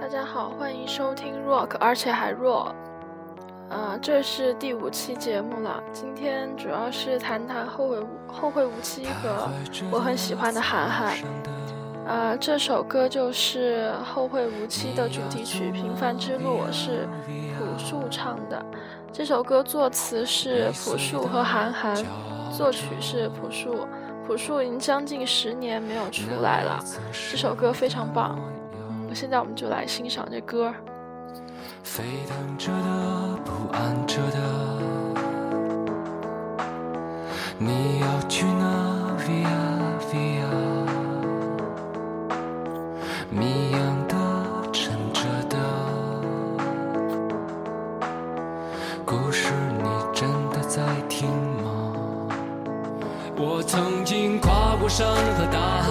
大家好，欢迎收听 Rock，而且还弱。呃，这是第五期节目了。今天主要是谈谈《后会后会无期》和我很喜欢的韩寒。呃，这首歌就是《后会无期》的主题曲《平凡之路》，是朴树唱的。这首歌作词是朴树和韩寒，作曲是朴树。朴树已经将近十年没有出来了，这首歌非常棒。嗯，现在我们就来欣赏这歌。沸腾着的，不安着的，你要去哪？Via Via，谜样的，沉着的，故事你真的在听吗？我曾经跨过山和大海，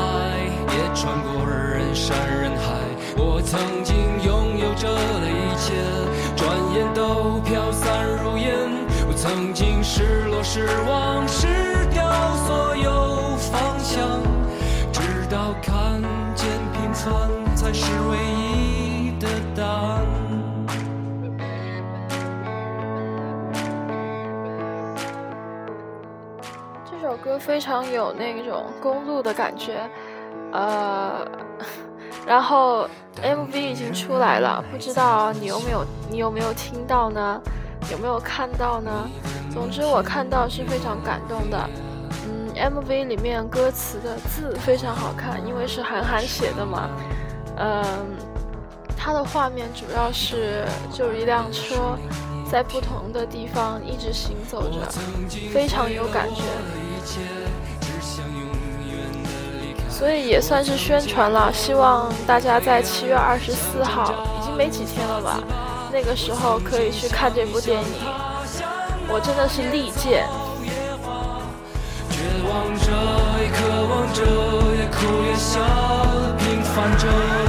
也穿过人山人海。我曾经拥有着的一切，转眼都飘散如烟。我曾经失落、失望、失掉所有方向，直到看见平凡才是唯一的答案。这首歌非常有那种公路的感觉，呃，然后 MV 已经出来了，不知道你有没有你有没有听到呢？有没有看到呢？总之我看到是非常感动的。嗯，MV 里面歌词的字非常好看，因为是韩寒写的嘛。嗯，它的画面主要是就一辆车在不同的地方一直行走着，非常有感觉。所以也算是宣传了，希望大家在七月二十四号，已经没几天了吧？那个时候可以去看这部电影，我真的是力荐。望着，也渴望着，也哭也笑，平凡着。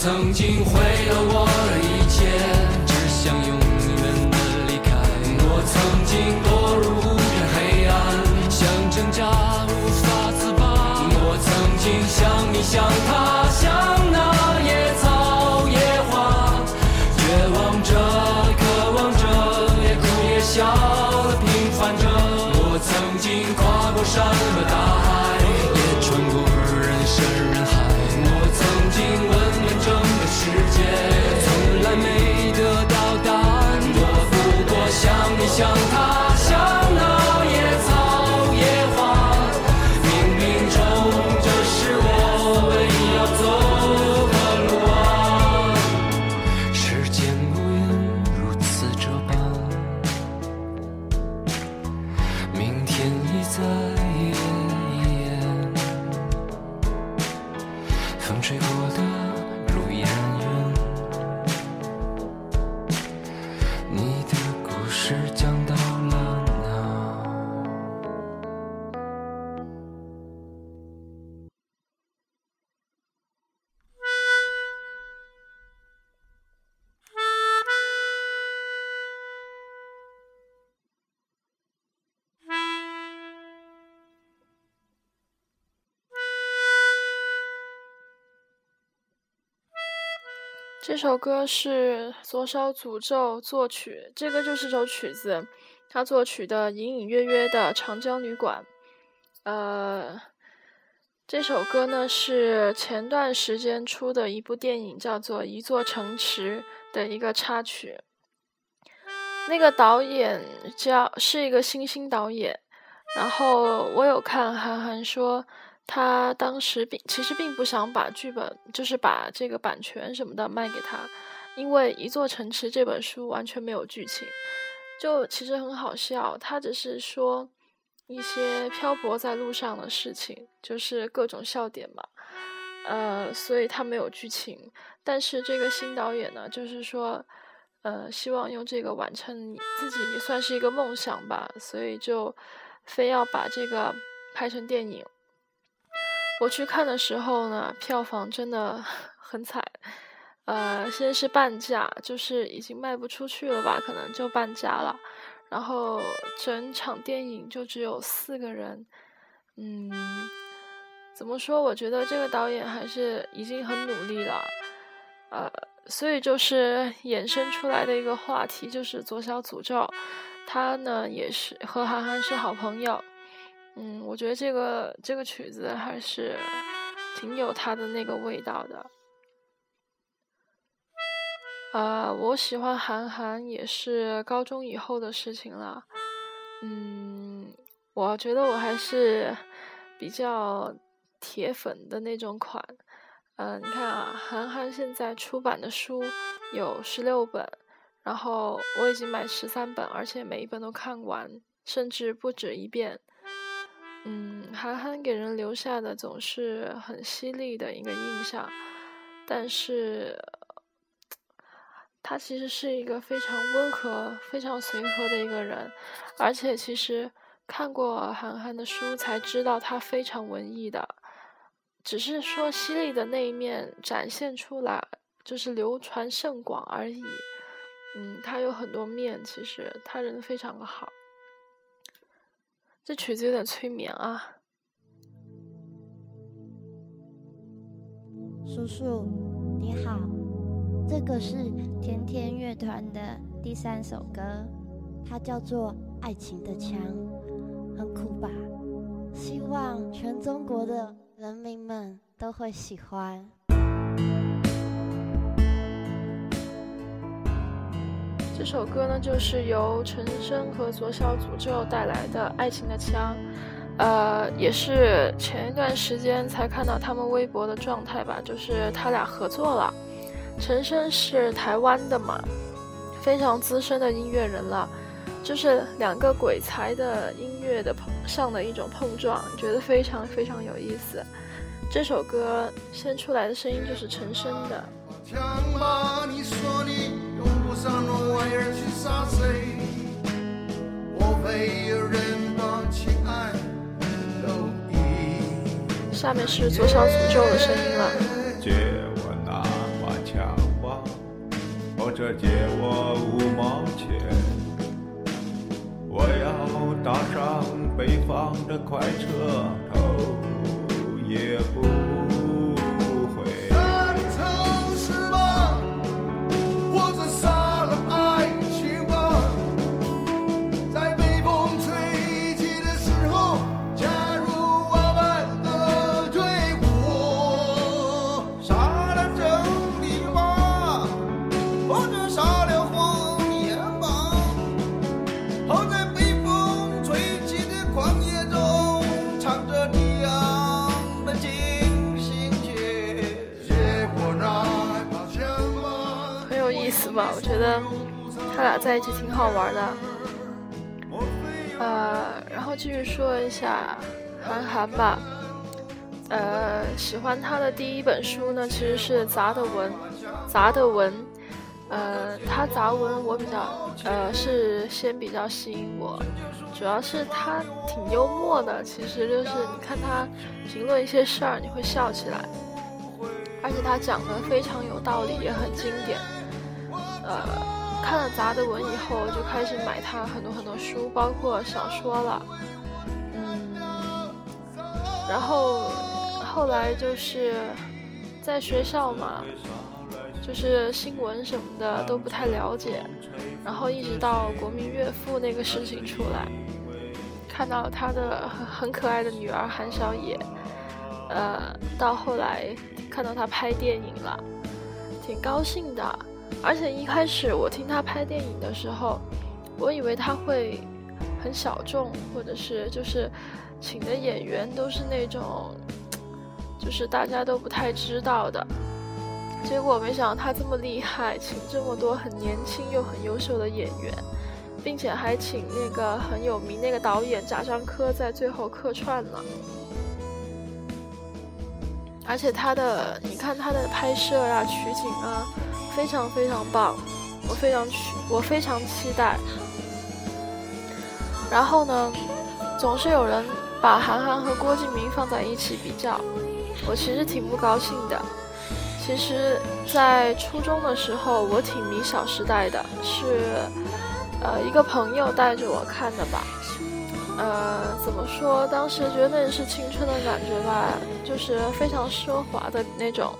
曾经毁了我的一切，只想永远的离开。我曾经堕入无边黑暗，想挣扎无法自拔。我曾经像你，像他，像那这首歌是左小诅咒作曲，这个就是首曲子，他作曲的隐隐约约的长江旅馆。呃，这首歌呢是前段时间出的一部电影，叫做《一座城池》的一个插曲。那个导演叫是一个新兴导演，然后我有看韩寒说。他当时并其实并不想把剧本，就是把这个版权什么的卖给他，因为《一座城池》这本书完全没有剧情，就其实很好笑。他只是说一些漂泊在路上的事情，就是各种笑点嘛。呃，所以他没有剧情。但是这个新导演呢，就是说，呃，希望用这个完成自己也算是一个梦想吧，所以就非要把这个拍成电影。我去看的时候呢，票房真的很惨，呃，先是半价，就是已经卖不出去了吧，可能就半价了。然后整场电影就只有四个人，嗯，怎么说？我觉得这个导演还是已经很努力了，呃，所以就是衍生出来的一个话题就是左小诅咒，他呢也是和韩寒是好朋友。嗯，我觉得这个这个曲子还是挺有它的那个味道的。啊，我喜欢韩寒也是高中以后的事情了。嗯，我觉得我还是比较铁粉的那种款。嗯，你看啊，韩寒现在出版的书有十六本，然后我已经买十三本，而且每一本都看完，甚至不止一遍。嗯，韩寒给人留下的总是很犀利的一个印象，但是他其实是一个非常温和、非常随和的一个人，而且其实看过韩寒的书才知道他非常文艺的，只是说犀利的那一面展现出来就是流传甚广而已。嗯，他有很多面，其实他人非常的好。这曲子有点催眠啊！叔叔你好，这个是甜甜乐团的第三首歌，它叫做《爱情的枪》，很酷吧？希望全中国的人民们都会喜欢。这首歌呢，就是由陈升和左小诅咒带来的《爱情的枪》，呃，也是前一段时间才看到他们微博的状态吧，就是他俩合作了。陈升是台湾的嘛，非常资深的音乐人了，就是两个鬼才的音乐的碰上的一种碰撞，觉得非常非常有意思。这首歌先出来的声音就是陈升的。枪吧，你说你用不上那玩意儿去杀谁？我没有人把情爱都已。下面是左小诅咒的声音了。借我那把枪吧，或者借我五毛钱。我要搭上北方的快车，头也不。在一起挺好玩的，呃，然后继续说一下韩寒吧，呃，喜欢他的第一本书呢，其实是杂的文，杂的文，呃，他杂文我比较，呃，是先比较吸引我，主要是他挺幽默的，其实就是你看他评论一些事儿，你会笑起来，而且他讲的非常有道理，也很经典。呃，看了杂的文以后，就开始买他很多很多书，包括小说了。嗯，然后后来就是在学校嘛，就是新闻什么的都不太了解，然后一直到国民岳父那个事情出来，看到他的很很可爱的女儿韩小野，呃，到后来看到他拍电影了，挺高兴的。而且一开始我听他拍电影的时候，我以为他会很小众，或者是就是请的演员都是那种，就是大家都不太知道的。结果没想到他这么厉害，请这么多很年轻又很优秀的演员，并且还请那个很有名那个导演贾樟柯在最后客串了。而且他的，你看他的拍摄啊、取景啊，非常非常棒，我非常期，我非常期待。然后呢，总是有人把韩寒和郭敬明放在一起比较，我其实挺不高兴的。其实，在初中的时候，我挺迷《小时代》的，是，呃，一个朋友带着我看的吧。呃，怎么说？当时觉得那是青春的感觉吧，就是非常奢华的那种。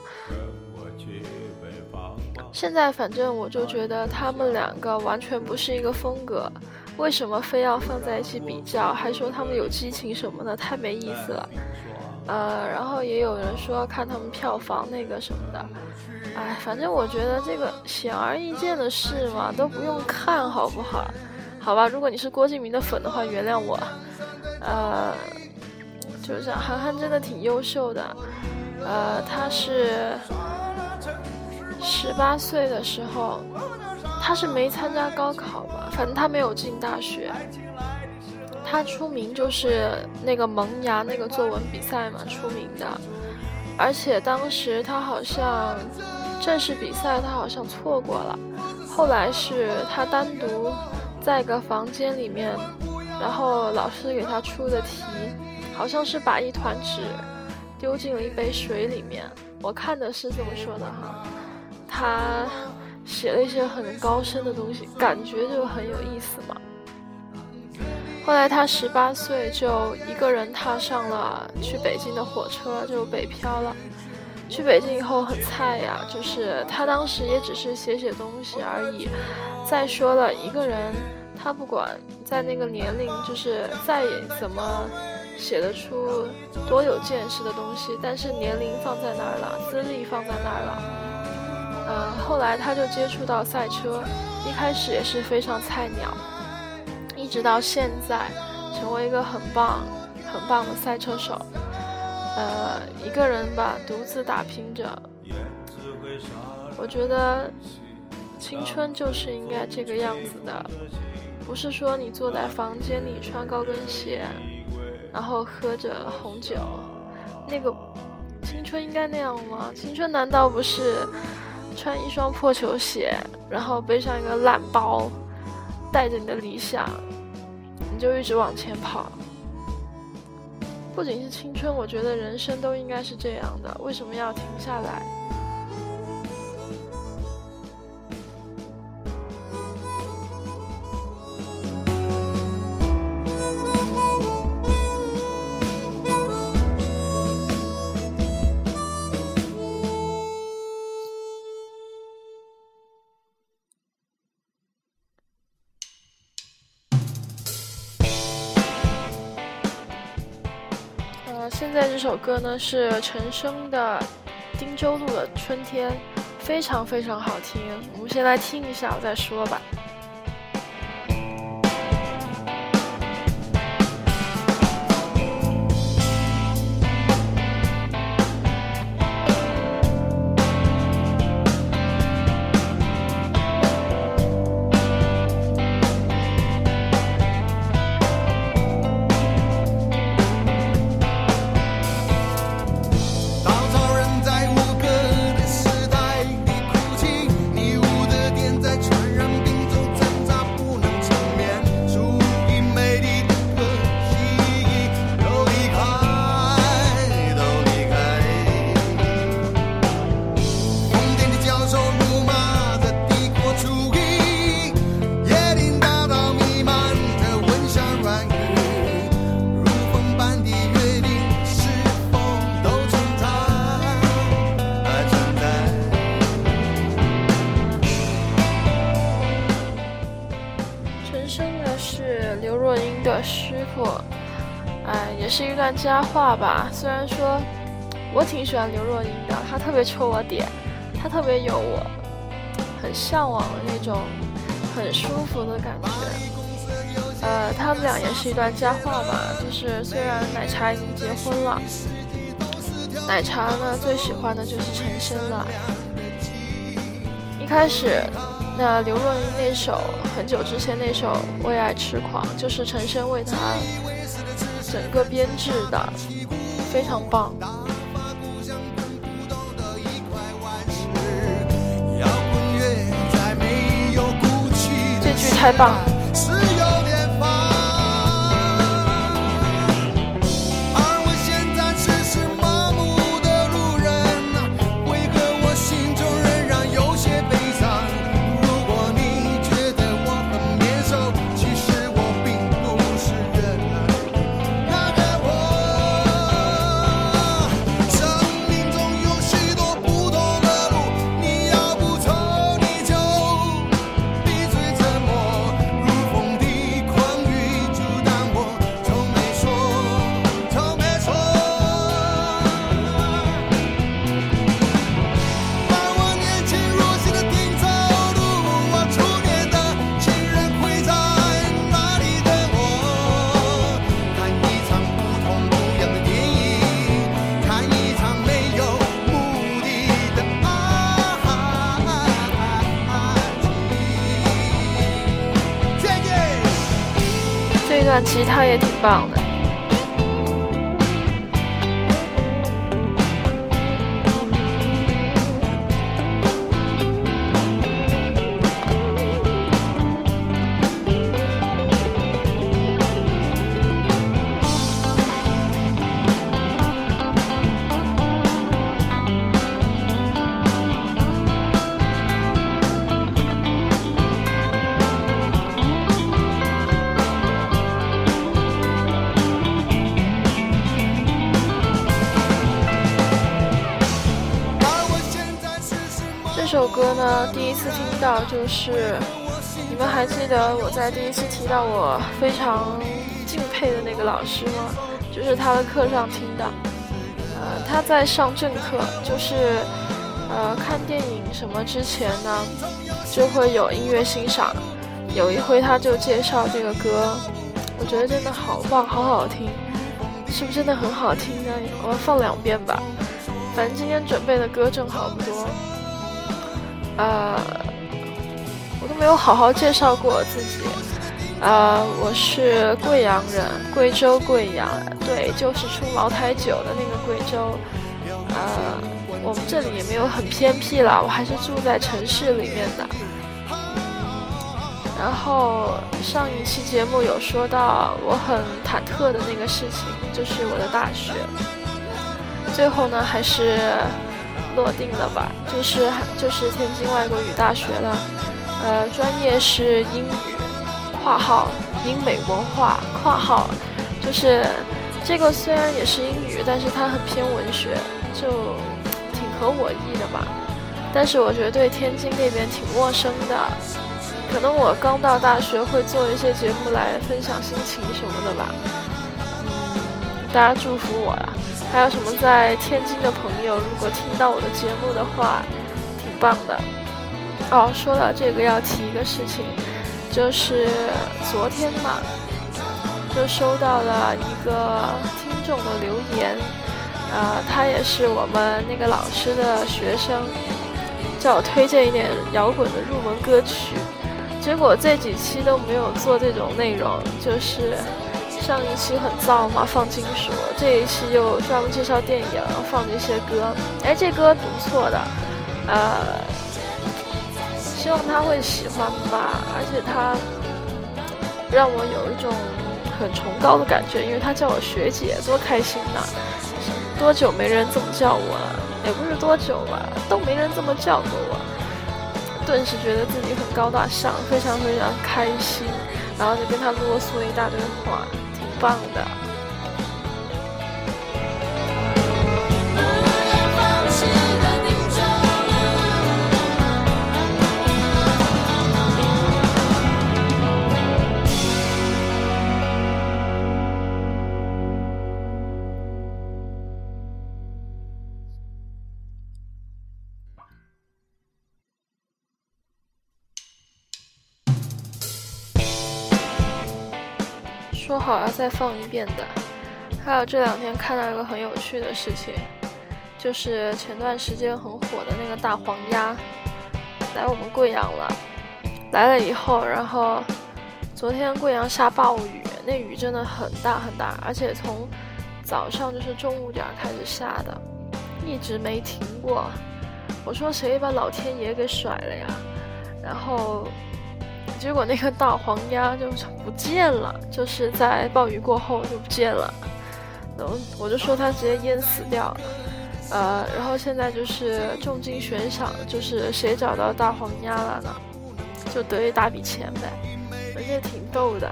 现在反正我就觉得他们两个完全不是一个风格，为什么非要放在一起比较？还说他们有激情什么的，太没意思了。呃，然后也有人说看他们票房那个什么的，哎，反正我觉得这个显而易见的事嘛，都不用看好不好？好吧，如果你是郭敬明的粉的话，原谅我。呃，就是韩寒真的挺优秀的，呃，他是十八岁的时候，他是没参加高考吧？反正他没有进大学。他出名就是那个萌芽那个作文比赛嘛出名的，而且当时他好像正式比赛他好像错过了，后来是他单独在一个房间里面，然后老师给他出的题，好像是把一团纸丢进了一杯水里面，我看的是这么说的哈，他写了一些很高深的东西，感觉就很有意思嘛。后来他十八岁就一个人踏上了去北京的火车，就北漂了。去北京以后很菜呀，就是他当时也只是写写东西而已。再说了，一个人他不管在那个年龄，就是再怎么写得出多有见识的东西，但是年龄放在那儿了，资历放在那儿了。呃，后来他就接触到赛车，一开始也是非常菜鸟。一直到现在，成为一个很棒、很棒的赛车手。呃，一个人吧，独自打拼着。我觉得青春就是应该这个样子的，不是说你坐在房间里穿高跟鞋，然后喝着红酒。那个青春应该那样吗？青春难道不是穿一双破球鞋，然后背上一个烂包？带着你的理想，你就一直往前跑。不仅是青春，我觉得人生都应该是这样的。为什么要停下来？现在这首歌呢是陈升的《汀州路的春天》，非常非常好听。我们先来听一下，我再说吧。也是一段佳话吧。虽然说我挺喜欢刘若英的，她特别戳我点，她特别有我很向往的那种很舒服的感觉。呃，他们俩也是一段佳话吧。就是虽然奶茶已经结婚了，奶茶呢最喜欢的就是陈升了。一开始。那刘若英那首很久之前那首《为爱痴狂》，就是陈升为她整个编制的，非常棒。这句太棒。吉他也挺棒的。到就是，你们还记得我在第一次提到我非常敬佩的那个老师吗？就是他的课上听的，呃，他在上正课，就是呃看电影什么之前呢，就会有音乐欣赏。有一回他就介绍这个歌，我觉得真的好棒，好好听，是不是真的很好听呢？我要放两遍吧，反正今天准备的歌正好不多。呃，都没有好好介绍过我自己。呃，我是贵阳人，贵州贵阳，对，就是出茅台酒的那个贵州。呃，我们这里也没有很偏僻啦，我还是住在城市里面的。然后上一期节目有说到我很忐忑的那个事情，就是我的大学。最后呢，还是。落定了吧，就是就是天津外国语大学了，呃，专业是英语（括号英美文化）（括号），就是这个虽然也是英语，但是它很偏文学，就挺合我意的吧。但是我觉得对天津那边挺陌生的，可能我刚到大学会做一些节目来分享心情什么的吧。嗯，大家祝福我呀。还有什么在天津的朋友，如果听到我的节目的话，挺棒的。哦，说到这个要提一个事情，就是昨天嘛，就收到了一个听众的留言，啊，他也是我们那个老师的学生，叫我推荐一点摇滚的入门歌曲，结果这几期都没有做这种内容，就是。上一期很燥嘛，放金属，这一期又专门介绍电影，放这些歌。哎，这歌不错的，呃，希望他会喜欢吧。而且他让我有一种很崇高的感觉，因为他叫我学姐，多开心呐！多久没人这么叫我了？也不是多久吧，都没人这么叫过我，顿时觉得自己很高大上，非常非常开心，然后就跟他啰嗦一大堆话。挺棒的。好要再放一遍的。还有这两天看到一个很有趣的事情，就是前段时间很火的那个大黄鸭来我们贵阳了。来了以后，然后昨天贵阳下暴雨，那雨真的很大很大，而且从早上就是中午点开始下的，一直没停过。我说谁把老天爷给甩了呀？然后结果那个大黄鸭就不见了，就是在暴雨过后就不见了。然后我就说它直接淹死掉了。呃，然后现在就是重金悬赏，就是谁找到大黄鸭了呢？就得一大笔钱呗，而且挺逗的。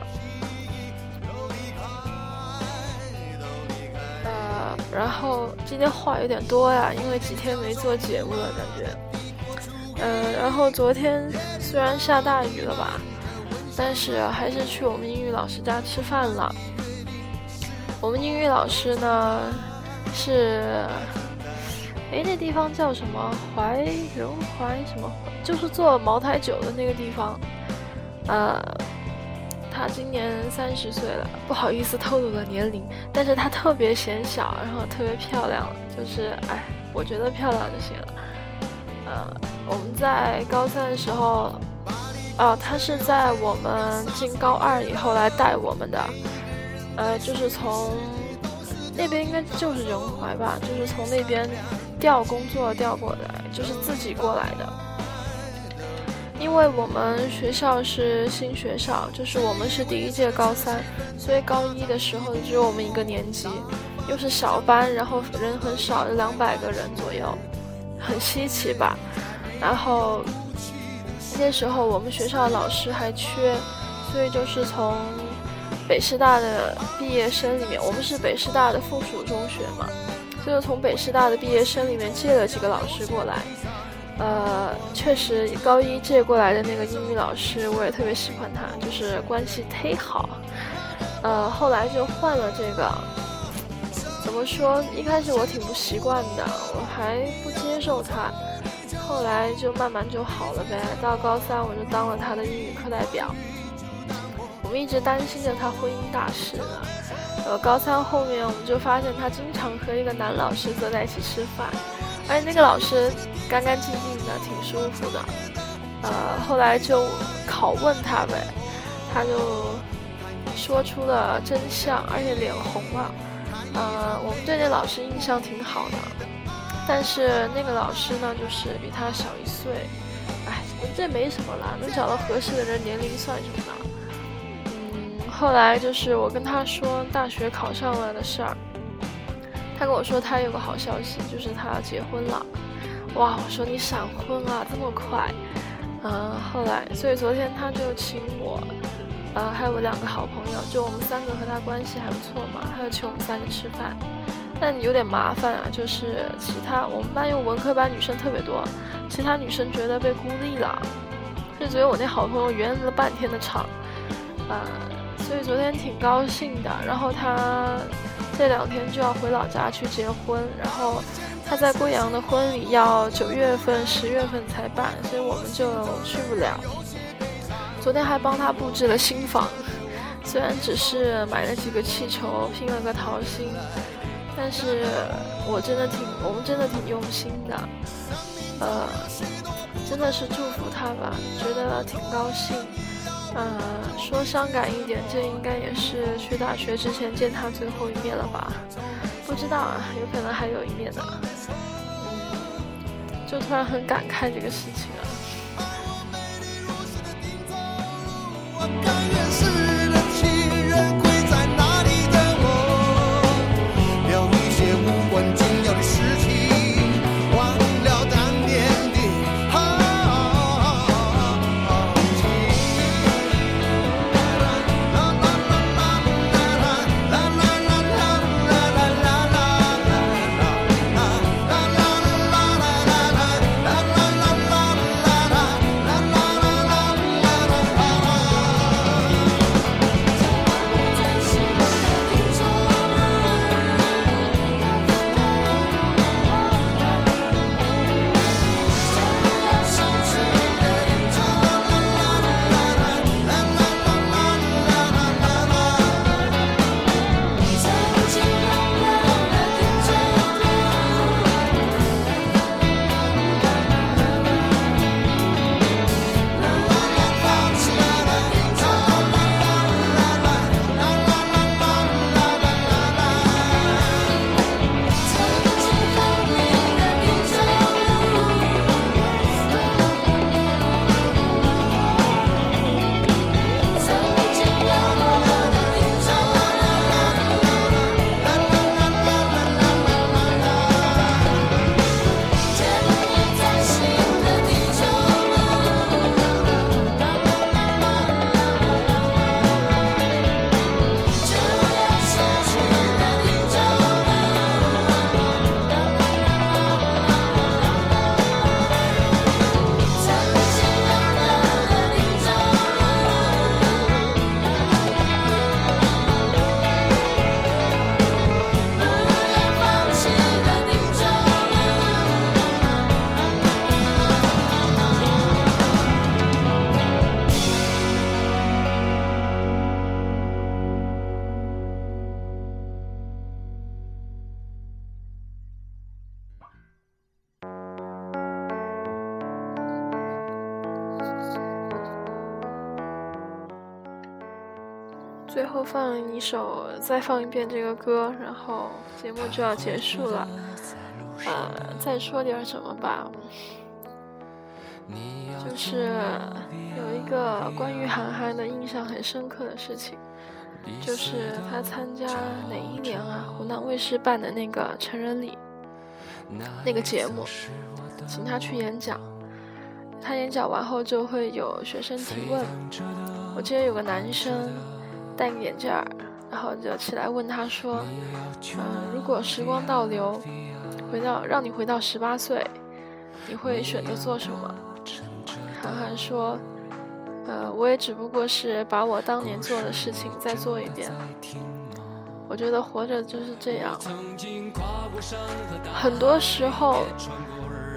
呃，然后今天话有点多呀，因为几天没做节目了，感觉。呃，然后昨天虽然下大雨了吧，但是还是去我们英语老师家吃饭了。我们英语老师呢是，哎，那地方叫什么？怀仁怀什么？就是做茅台酒的那个地方。呃，他今年三十岁了，不好意思透露了年龄，但是他特别显小，然后特别漂亮，就是哎，我觉得漂亮就行了。呃，我们在高三的时候，哦，他是在我们进高二以后来带我们的。呃，就是从那边应该就是仁怀吧，就是从那边调工作调过来，就是自己过来的。因为我们学校是新学校，就是我们是第一届高三，所以高一的时候只有我们一个年级，又是小班，然后人很少，两百个人左右，很稀奇吧。然后那时候我们学校的老师还缺，所以就是从。北师大的毕业生里面，我们是北师大的附属中学嘛，就是从北师大的毕业生里面借了几个老师过来。呃，确实高一借过来的那个英语老师，我也特别喜欢他，就是关系忒好。呃，后来就换了这个，怎么说？一开始我挺不习惯的，我还不接受他，后来就慢慢就好了呗。到高三我就当了他的英语课代表。我们一直担心着他婚姻大事呢。呃，高三后面我们就发现他经常和一个男老师坐在一起吃饭，而且那个老师干干净净的，挺舒服的。呃，后来就拷问他呗，他就说出了真相，而且脸红了。呃，我们对那老师印象挺好的，但是那个老师呢，就是比他小一岁。哎，这没什么啦，能找到合适的人，年龄算什么呢？后来就是我跟他说大学考上了的事儿，他跟我说他有个好消息，就是他结婚了。哇，我说你闪婚啊，这么快？嗯，后来，所以昨天他就请我，呃，还有我两个好朋友，就我们三个和他关系还不错嘛，他就请我们三个吃饭。但有点麻烦啊，就是其他我们班有文科班女生特别多，其他女生觉得被孤立了，就觉得我那好朋友圆了半天的场，呃。所以昨天挺高兴的，然后他这两天就要回老家去结婚，然后他在贵阳的婚礼要九月份、十月份才办，所以我们就去不了。昨天还帮他布置了新房，虽然只是买了几个气球、拼了个桃心，但是我真的挺，我们真的挺用心的，呃，真的是祝福他吧，觉得挺高兴。呃，说伤感一点，这应该也是去大学之前见他最后一面了吧？不知道啊，有可能还有一面呢。嗯，就突然很感慨这个事情啊。是一首，再放一遍这个歌，然后节目就要结束了。呃，再说点什么吧，就是有一个关于韩寒的印象很深刻的事情，就是他参加哪一年啊？湖南卫视办的那个成人礼那个节目，请他去演讲。他演讲完后就会有学生提问，我记得有个男生戴个眼镜儿，后就起来问他说：“嗯，如果时光倒流，回到让你回到十八岁，你会选择做什么？”韩寒说：“呃，我也只不过是把我当年做的事情再做一遍。我觉得活着就是这样，很多时候，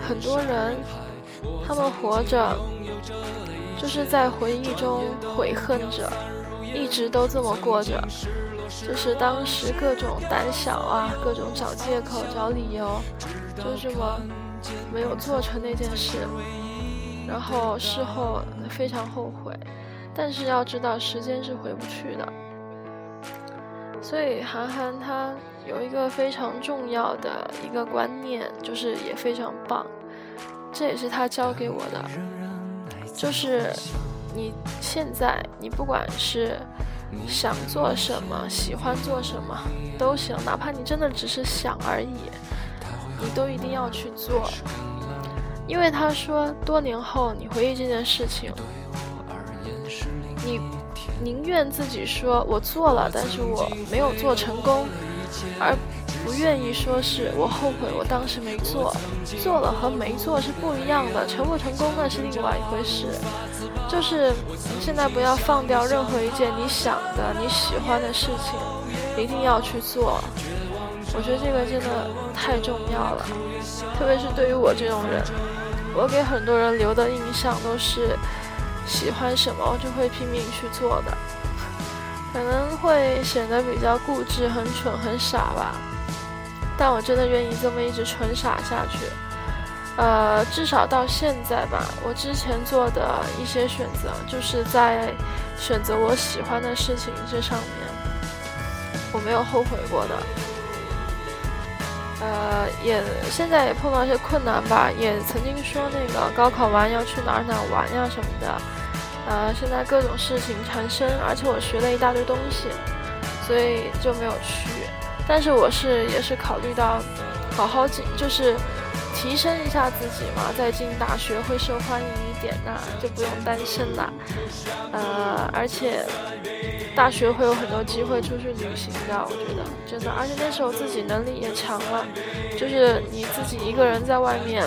很多人。”他们活着，就是在回忆中悔恨着，一直都这么过着。就是当时各种胆小啊，各种找借口、找理由，就这么没有做成那件事，然后事后非常后悔。但是要知道，时间是回不去的。所以韩寒他有一个非常重要的一个观念，就是也非常棒。这也是他教给我的，就是你现在你不管是想做什么，喜欢做什么都行，哪怕你真的只是想而已，你都一定要去做，因为他说多年后你回忆这件事情，你宁愿自己说我做了，但是我没有做成功，而。不愿意说是我后悔，我当时没做，做了和没做是不一样的，成不成功那是另外一回事。就是现在不要放掉任何一件你想的、你喜欢的事情，一定要去做。我觉得这个真的太重要了，特别是对于我这种人，我给很多人留的印象都是喜欢什么就会拼命去做的，可能会显得比较固执、很蠢、很傻吧。但我真的愿意这么一直纯傻下去，呃，至少到现在吧，我之前做的一些选择，就是在选择我喜欢的事情这上面，我没有后悔过的。呃，也现在也碰到一些困难吧，也曾经说那个高考完要去哪儿哪儿玩呀什么的，呃，现在各种事情缠身，而且我学了一大堆东西，所以就没有去。但是我是也是考虑到，好好进就是提升一下自己嘛，再进大学会受欢迎一点呐，就不用单身了。呃，而且大学会有很多机会出去旅行的，我觉得真的。而且那时候自己能力也强了，就是你自己一个人在外面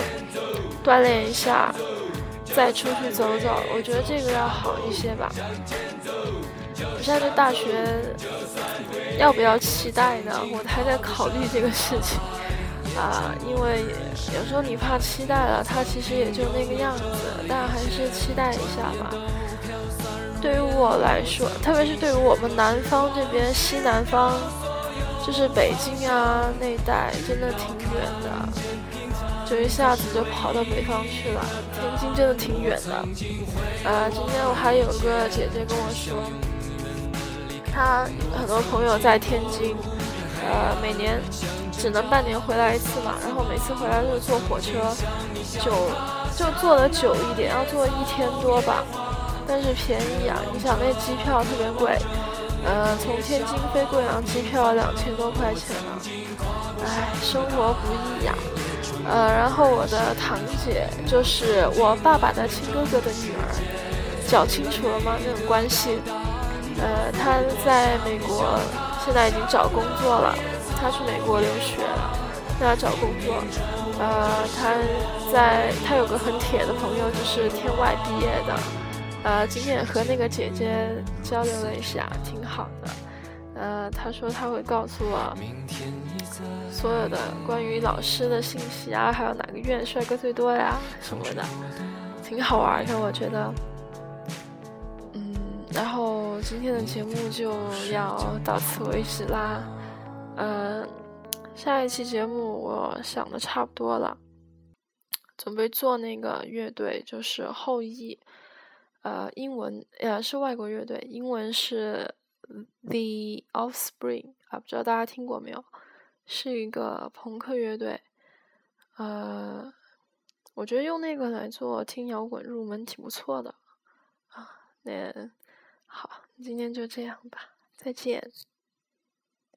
锻炼一下，再出去走走，我觉得这个要好一些吧。我现在对大学要不要期待呢？我还在考虑这个事情啊，因为有时候你怕期待了，它其实也就那个样子，但还是期待一下吧。对于我来说，特别是对于我们南方这边西南方，就是北京啊那一带，真的挺远的，就一下子就跑到北方去了。天津真的挺远的，呃，今天我还有个姐姐跟我说。她很多朋友在天津，呃，每年只能半年回来一次嘛，然后每次回来都是坐火车，就就坐的久一点，要坐一天多吧，但是便宜啊！你想那机票特别贵，呃，从天津飞贵阳机票两千多块钱呢，唉，生活不易呀。呃，然后我的堂姐就是我爸爸的亲哥哥的女儿，讲清楚了吗？那种关系。呃，他在美国，现在已经找工作了。他去美国留学了，在那找工作。呃，他在，他有个很铁的朋友，就是天外毕业的。呃，今天也和那个姐姐交流了一下，挺好的。呃，他说他会告诉我所有的关于老师的信息啊，还有哪个院帅哥最多呀什么的，挺好玩的，我觉得。嗯然后今天的节目就要到此为止啦，嗯，下一期节目我想的差不多了，准备做那个乐队，就是后羿，呃，英文呃是外国乐队，英文是 The Offspring 啊，不知道大家听过没有？是一个朋克乐队。呃，我觉得用那个来做听摇滚入门挺不错的啊。那好，今天就这样吧，再见。